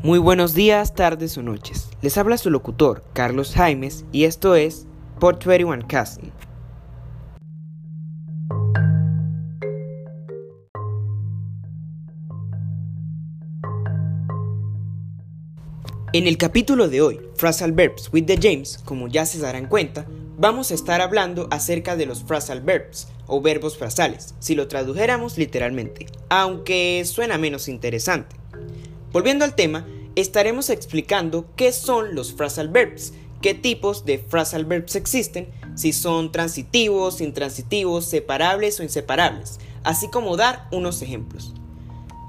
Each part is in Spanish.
Muy buenos días, tardes o noches. Les habla su locutor, Carlos Jaimes, y esto es Port 21 Casting. En el capítulo de hoy, Phrasal Verbs with the James, como ya se darán cuenta, vamos a estar hablando acerca de los phrasal verbs o verbos frasales, si lo tradujéramos literalmente, aunque suena menos interesante. Volviendo al tema, estaremos explicando qué son los phrasal verbs, qué tipos de phrasal verbs existen, si son transitivos, intransitivos, separables o inseparables, así como dar unos ejemplos.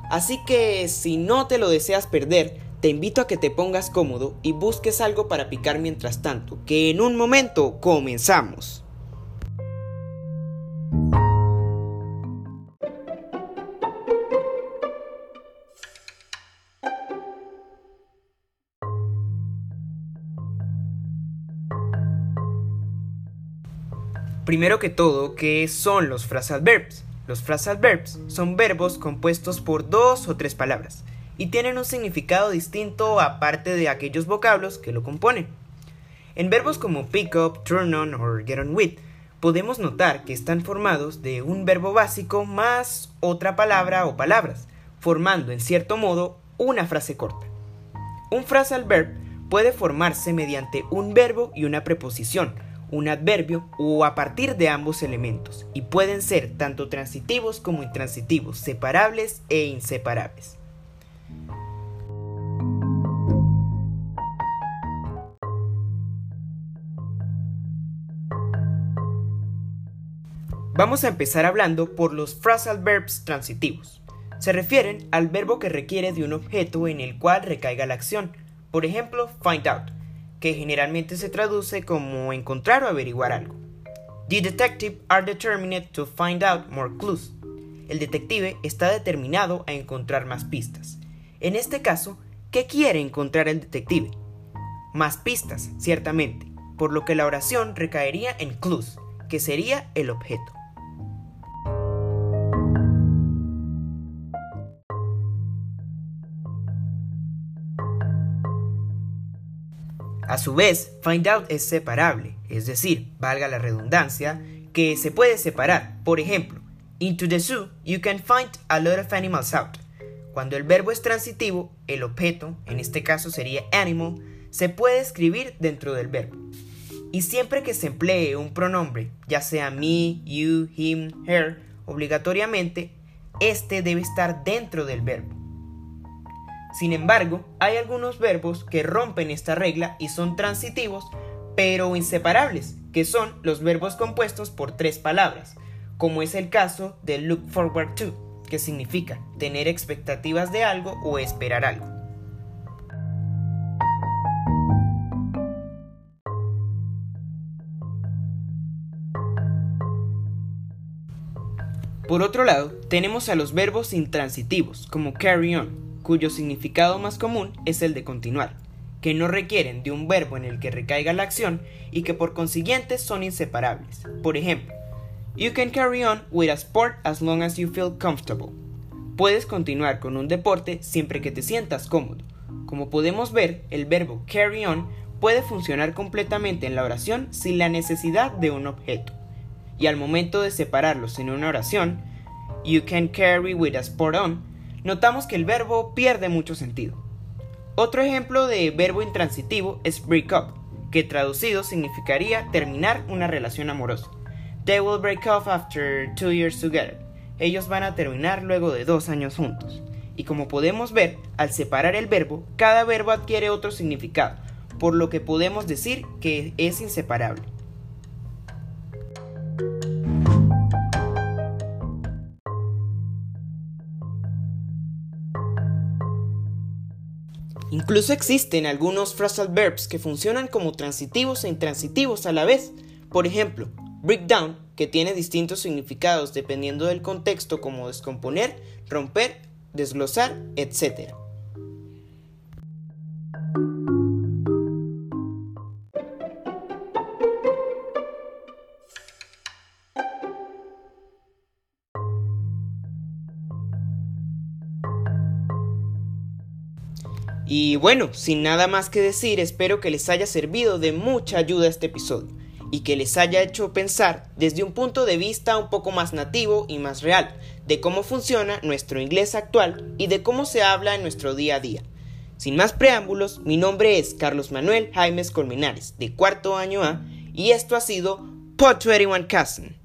Así que si no te lo deseas perder, te invito a que te pongas cómodo y busques algo para picar mientras tanto, que en un momento comenzamos. Primero que todo, ¿qué son los phrasal verbs? Los phrasal verbs son verbos compuestos por dos o tres palabras y tienen un significado distinto aparte de aquellos vocablos que lo componen. En verbos como pick up, turn on o get on with, podemos notar que están formados de un verbo básico más otra palabra o palabras, formando en cierto modo una frase corta. Un phrasal verb puede formarse mediante un verbo y una preposición, un adverbio o a partir de ambos elementos, y pueden ser tanto transitivos como intransitivos, separables e inseparables. Vamos a empezar hablando por los phrasal verbs transitivos. Se refieren al verbo que requiere de un objeto en el cual recaiga la acción. Por ejemplo, find out, que generalmente se traduce como encontrar o averiguar algo. The detective are determined to find out more clues. El detective está determinado a encontrar más pistas. En este caso, ¿qué quiere encontrar el detective? Más pistas, ciertamente, por lo que la oración recaería en clues, que sería el objeto. A su vez, find out es separable, es decir, valga la redundancia, que se puede separar. Por ejemplo, into the zoo you can find a lot of animals out. Cuando el verbo es transitivo, el objeto, en este caso sería animal, se puede escribir dentro del verbo. Y siempre que se emplee un pronombre, ya sea me, you, him, her, obligatoriamente, este debe estar dentro del verbo. Sin embargo, hay algunos verbos que rompen esta regla y son transitivos, pero inseparables, que son los verbos compuestos por tres palabras, como es el caso de look forward to, que significa tener expectativas de algo o esperar algo. Por otro lado, tenemos a los verbos intransitivos, como carry on, cuyo significado más común es el de continuar, que no requieren de un verbo en el que recaiga la acción y que por consiguiente son inseparables. Por ejemplo, You can carry on with a sport as long as you feel comfortable. Puedes continuar con un deporte siempre que te sientas cómodo. Como podemos ver, el verbo carry on puede funcionar completamente en la oración sin la necesidad de un objeto. Y al momento de separarlos en una oración, You can carry with a sport on notamos que el verbo pierde mucho sentido. Otro ejemplo de verbo intransitivo es break up, que traducido significaría terminar una relación amorosa. They will break up after two years together. Ellos van a terminar luego de dos años juntos. Y como podemos ver, al separar el verbo, cada verbo adquiere otro significado, por lo que podemos decir que es inseparable. Incluso existen algunos phrasal verbs que funcionan como transitivos e intransitivos a la vez. Por ejemplo, breakdown, que tiene distintos significados dependiendo del contexto como descomponer, romper, desglosar, etc. Y bueno, sin nada más que decir, espero que les haya servido de mucha ayuda este episodio y que les haya hecho pensar desde un punto de vista un poco más nativo y más real de cómo funciona nuestro inglés actual y de cómo se habla en nuestro día a día. Sin más preámbulos, mi nombre es Carlos Manuel Jaimes Colmenares, de cuarto año A, y esto ha sido Pod 21 Cousin.